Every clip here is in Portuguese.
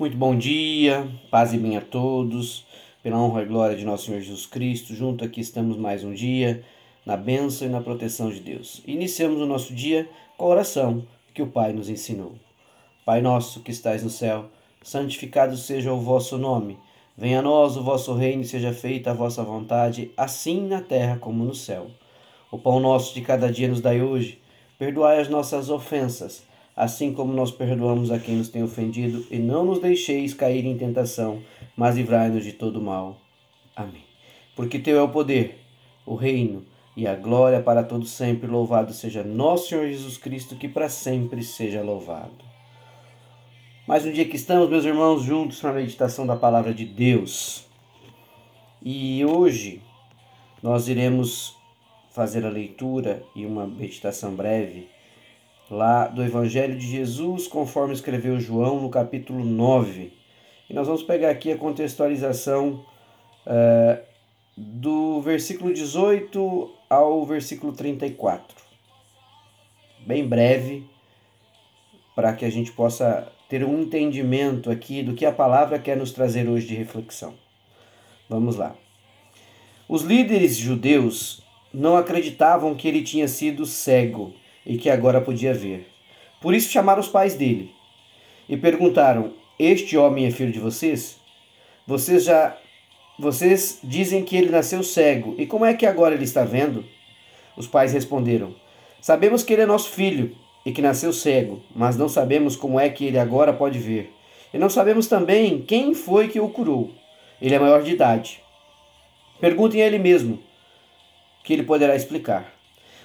Muito bom dia, paz e bem a todos, pela honra e glória de nosso Senhor Jesus Cristo. Junto aqui estamos mais um dia, na bênção e na proteção de Deus. Iniciamos o nosso dia com a oração que o Pai nos ensinou. Pai nosso que estais no céu, santificado seja o vosso nome. Venha a nós o vosso reino e seja feita a vossa vontade, assim na terra como no céu. O pão nosso de cada dia nos dai hoje. Perdoai as nossas ofensas assim como nós perdoamos a quem nos tem ofendido, e não nos deixeis cair em tentação, mas livrai-nos de todo mal. Amém. Porque teu é o poder, o reino e a glória para todos sempre. Louvado seja nosso Senhor Jesus Cristo, que para sempre seja louvado. Mais um dia que estamos, meus irmãos, juntos na meditação da palavra de Deus. E hoje nós iremos fazer a leitura e uma meditação breve lá do Evangelho de Jesus, conforme escreveu João no capítulo 9. E nós vamos pegar aqui a contextualização uh, do versículo 18 ao versículo 34. Bem breve, para que a gente possa ter um entendimento aqui do que a palavra quer nos trazer hoje de reflexão. Vamos lá. Os líderes judeus não acreditavam que ele tinha sido cego e que agora podia ver. Por isso chamaram os pais dele e perguntaram: Este homem é filho de vocês? Vocês já vocês dizem que ele nasceu cego, e como é que agora ele está vendo? Os pais responderam: Sabemos que ele é nosso filho e que nasceu cego, mas não sabemos como é que ele agora pode ver. E não sabemos também quem foi que o curou. Ele é maior de idade. Perguntem a ele mesmo, que ele poderá explicar.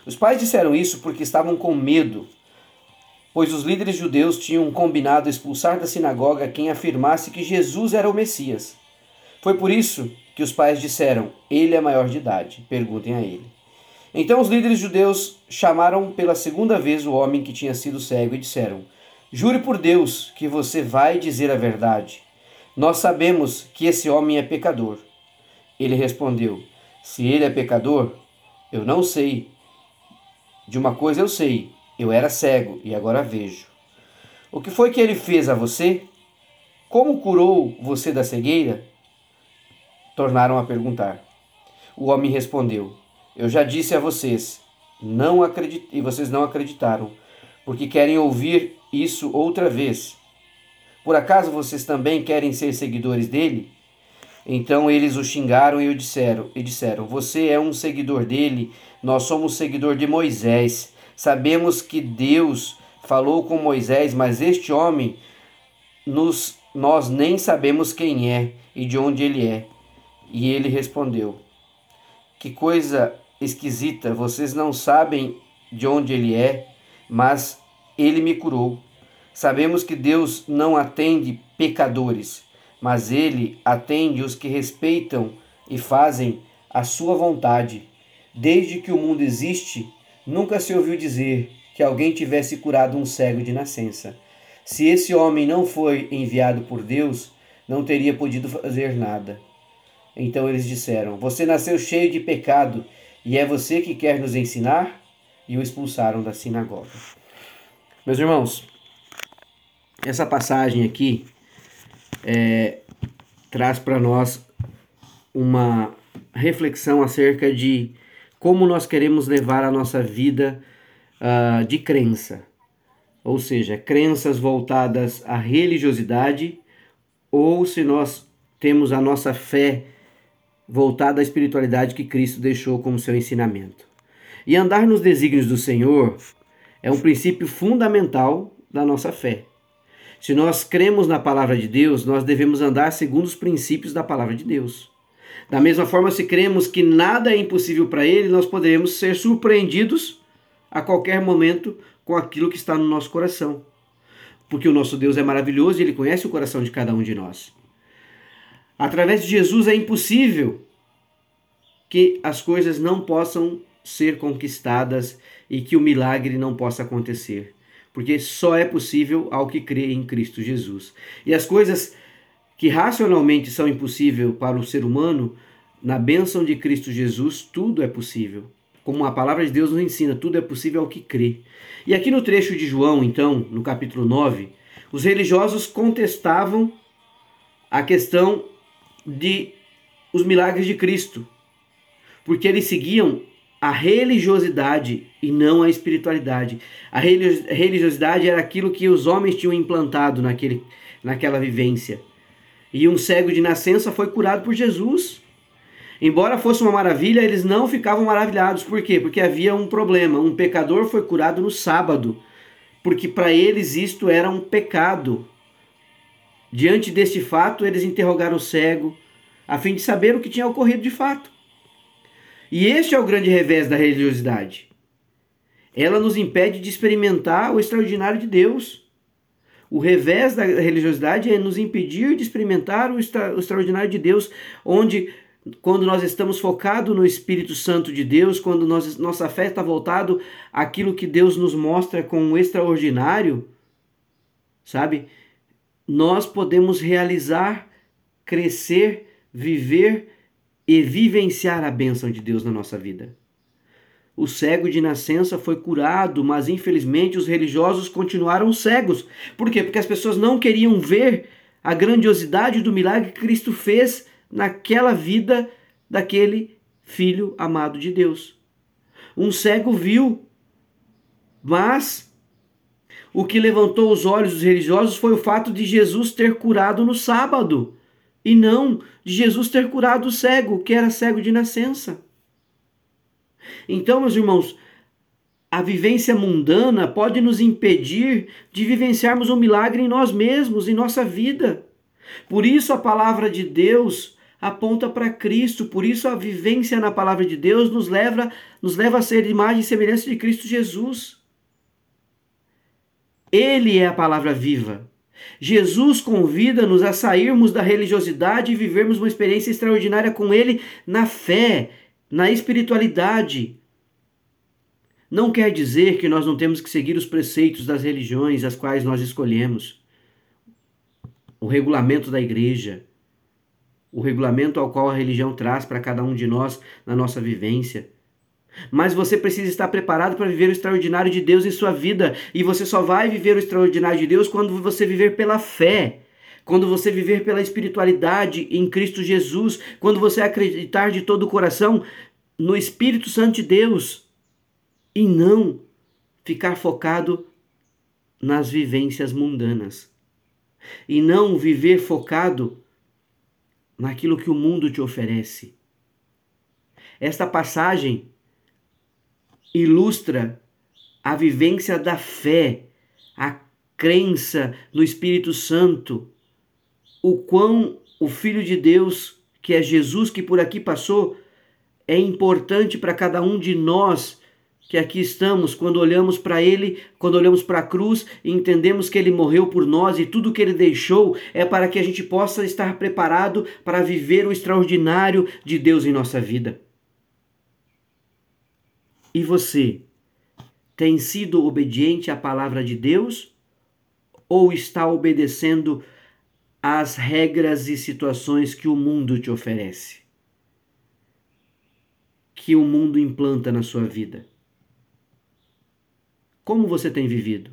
Os pais disseram isso porque estavam com medo, pois os líderes judeus tinham combinado expulsar da sinagoga quem afirmasse que Jesus era o Messias. Foi por isso que os pais disseram: Ele é maior de idade, perguntem a ele. Então os líderes judeus chamaram pela segunda vez o homem que tinha sido cego e disseram: Jure por Deus que você vai dizer a verdade. Nós sabemos que esse homem é pecador. Ele respondeu: Se ele é pecador, eu não sei de uma coisa eu sei: eu era cego e agora vejo. O que foi que ele fez a você? Como curou você da cegueira? Tornaram a perguntar. O homem respondeu: Eu já disse a vocês, não acredit... e vocês não acreditaram, porque querem ouvir isso outra vez. Por acaso vocês também querem ser seguidores dele? Então eles o xingaram e o disseram, e disseram: Você é um seguidor dele, nós somos seguidor de Moisés. Sabemos que Deus falou com Moisés, mas este homem nos nós nem sabemos quem é e de onde ele é. E ele respondeu: Que coisa esquisita, vocês não sabem de onde ele é, mas ele me curou. Sabemos que Deus não atende pecadores mas ele atende os que respeitam e fazem a sua vontade. Desde que o mundo existe, nunca se ouviu dizer que alguém tivesse curado um cego de nascença. Se esse homem não foi enviado por Deus, não teria podido fazer nada. Então eles disseram: Você nasceu cheio de pecado e é você que quer nos ensinar? E o expulsaram da sinagoga. Meus irmãos, essa passagem aqui é, traz para nós uma reflexão acerca de como nós queremos levar a nossa vida uh, de crença, ou seja, crenças voltadas à religiosidade, ou se nós temos a nossa fé voltada à espiritualidade que Cristo deixou como seu ensinamento. E andar nos desígnios do Senhor é um princípio fundamental da nossa fé. Se nós cremos na palavra de Deus, nós devemos andar segundo os princípios da palavra de Deus. Da mesma forma, se cremos que nada é impossível para Ele, nós poderemos ser surpreendidos a qualquer momento com aquilo que está no nosso coração. Porque o nosso Deus é maravilhoso e Ele conhece o coração de cada um de nós. Através de Jesus é impossível que as coisas não possam ser conquistadas e que o milagre não possa acontecer porque só é possível ao que crê em Cristo Jesus. E as coisas que racionalmente são impossíveis para o ser humano, na bênção de Cristo Jesus, tudo é possível. Como a palavra de Deus nos ensina, tudo é possível ao que crê. E aqui no trecho de João, então, no capítulo 9, os religiosos contestavam a questão de os milagres de Cristo, porque eles seguiam a religiosidade e não a espiritualidade. A religiosidade era aquilo que os homens tinham implantado naquele, naquela vivência. E um cego de nascença foi curado por Jesus. Embora fosse uma maravilha, eles não ficavam maravilhados. Por quê? Porque havia um problema. Um pecador foi curado no sábado, porque para eles isto era um pecado. Diante deste fato, eles interrogaram o cego, a fim de saber o que tinha ocorrido de fato. E este é o grande revés da religiosidade. Ela nos impede de experimentar o extraordinário de Deus. O revés da religiosidade é nos impedir de experimentar o, extra, o extraordinário de Deus, onde quando nós estamos focados no Espírito Santo de Deus, quando nós, nossa fé está voltado àquilo que Deus nos mostra com o extraordinário, sabe? Nós podemos realizar, crescer, viver e vivenciar a bênção de Deus na nossa vida. O cego de nascença foi curado, mas infelizmente os religiosos continuaram cegos. Por quê? Porque as pessoas não queriam ver a grandiosidade do milagre que Cristo fez naquela vida daquele filho amado de Deus. Um cego viu, mas o que levantou os olhos dos religiosos foi o fato de Jesus ter curado no sábado e não de Jesus ter curado o cego, que era cego de nascença. Então, meus irmãos, a vivência mundana pode nos impedir de vivenciarmos um milagre em nós mesmos, em nossa vida. Por isso a palavra de Deus aponta para Cristo, por isso a vivência na palavra de Deus nos leva, nos leva a ser imagem e semelhança de Cristo Jesus. Ele é a palavra viva. Jesus convida-nos a sairmos da religiosidade e vivermos uma experiência extraordinária com Ele na fé, na espiritualidade. Não quer dizer que nós não temos que seguir os preceitos das religiões as quais nós escolhemos, o regulamento da igreja, o regulamento ao qual a religião traz para cada um de nós na nossa vivência. Mas você precisa estar preparado para viver o extraordinário de Deus em sua vida. E você só vai viver o extraordinário de Deus quando você viver pela fé. Quando você viver pela espiritualidade em Cristo Jesus. Quando você acreditar de todo o coração no Espírito Santo de Deus. E não ficar focado nas vivências mundanas. E não viver focado naquilo que o mundo te oferece. Esta passagem ilustra a vivência da fé, a crença no Espírito Santo, o quão o Filho de Deus, que é Jesus que por aqui passou, é importante para cada um de nós que aqui estamos, quando olhamos para Ele, quando olhamos para a cruz e entendemos que Ele morreu por nós e tudo que Ele deixou é para que a gente possa estar preparado para viver o extraordinário de Deus em nossa vida. E você tem sido obediente à palavra de Deus ou está obedecendo às regras e situações que o mundo te oferece? Que o mundo implanta na sua vida? Como você tem vivido?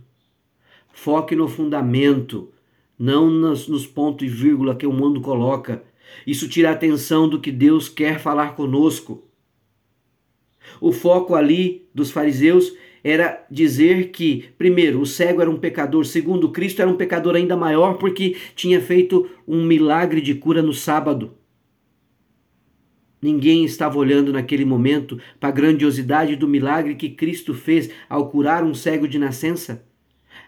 Foque no fundamento, não nos, nos pontos e vírgula que o mundo coloca. Isso tira a atenção do que Deus quer falar conosco. O foco ali dos fariseus era dizer que, primeiro, o cego era um pecador, segundo, Cristo era um pecador ainda maior porque tinha feito um milagre de cura no sábado. Ninguém estava olhando naquele momento para a grandiosidade do milagre que Cristo fez ao curar um cego de nascença,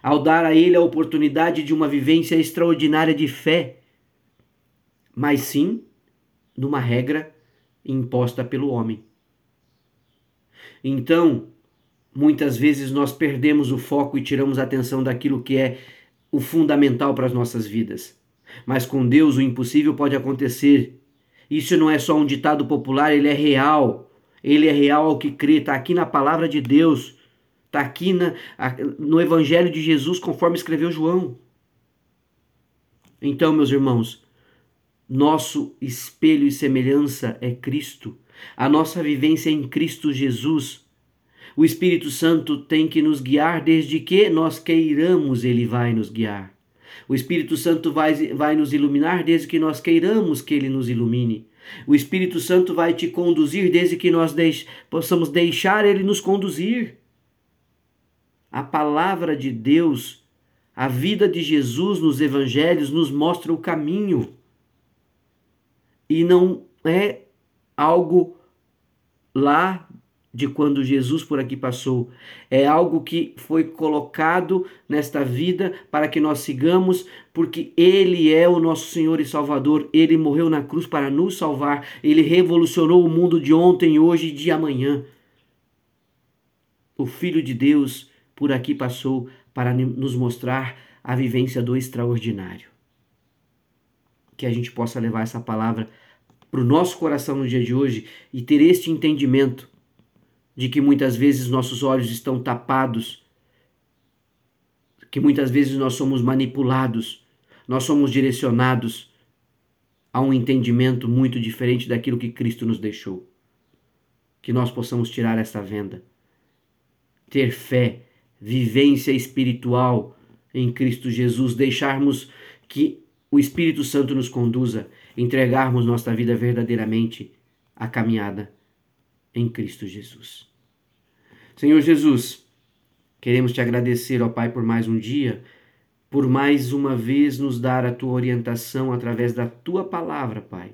ao dar a ele a oportunidade de uma vivência extraordinária de fé, mas sim numa regra imposta pelo homem. Então, muitas vezes nós perdemos o foco e tiramos a atenção daquilo que é o fundamental para as nossas vidas. Mas com Deus o impossível pode acontecer. Isso não é só um ditado popular, ele é real. Ele é real ao que crê, está aqui na palavra de Deus, está aqui na, no Evangelho de Jesus, conforme escreveu João. Então, meus irmãos, nosso espelho e semelhança é Cristo. A nossa vivência em Cristo Jesus. O Espírito Santo tem que nos guiar desde que nós queiramos, ele vai nos guiar. O Espírito Santo vai, vai nos iluminar desde que nós queiramos que ele nos ilumine. O Espírito Santo vai te conduzir desde que nós deix, possamos deixar ele nos conduzir. A palavra de Deus, a vida de Jesus nos evangelhos nos mostra o caminho. E não é algo lá de quando Jesus por aqui passou. É algo que foi colocado nesta vida para que nós sigamos, porque Ele é o nosso Senhor e Salvador. Ele morreu na cruz para nos salvar. Ele revolucionou o mundo de ontem, hoje e de amanhã. O Filho de Deus por aqui passou para nos mostrar a vivência do extraordinário. Que a gente possa levar essa palavra para o nosso coração no dia de hoje e ter este entendimento de que muitas vezes nossos olhos estão tapados, que muitas vezes nós somos manipulados, nós somos direcionados a um entendimento muito diferente daquilo que Cristo nos deixou. Que nós possamos tirar essa venda, ter fé, vivência espiritual em Cristo Jesus, deixarmos que o Espírito Santo nos conduza, entregarmos nossa vida verdadeiramente à caminhada em Cristo Jesus. Senhor Jesus, queremos te agradecer, ó Pai, por mais um dia, por mais uma vez nos dar a tua orientação através da tua palavra, Pai,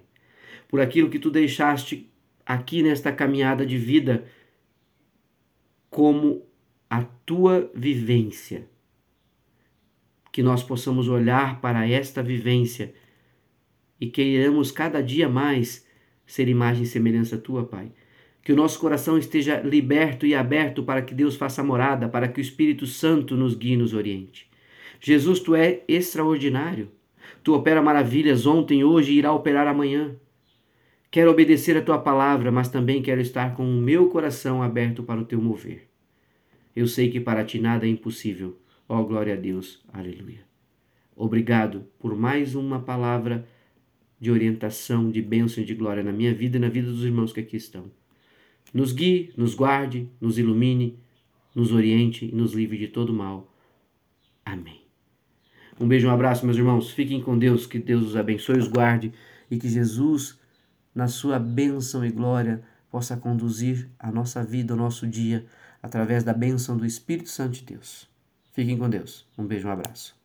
por aquilo que tu deixaste aqui nesta caminhada de vida como a tua vivência. Que nós possamos olhar para esta vivência e queiramos cada dia mais ser imagem e semelhança tua, Pai. Que o nosso coração esteja liberto e aberto para que Deus faça morada, para que o Espírito Santo nos guie e nos oriente. Jesus, tu é extraordinário. Tu opera maravilhas ontem, hoje e irá operar amanhã. Quero obedecer a tua palavra, mas também quero estar com o meu coração aberto para o teu mover. Eu sei que para ti nada é impossível. Ó oh, glória a Deus. Aleluia. Obrigado por mais uma palavra de orientação, de bênção e de glória na minha vida e na vida dos irmãos que aqui estão. Nos guie, nos guarde, nos ilumine, nos oriente e nos livre de todo mal. Amém. Um beijo, um abraço, meus irmãos. Fiquem com Deus, que Deus os abençoe, os guarde e que Jesus, na sua bênção e glória, possa conduzir a nossa vida, o nosso dia, através da bênção do Espírito Santo de Deus. Fiquem com Deus. Um beijo, um abraço.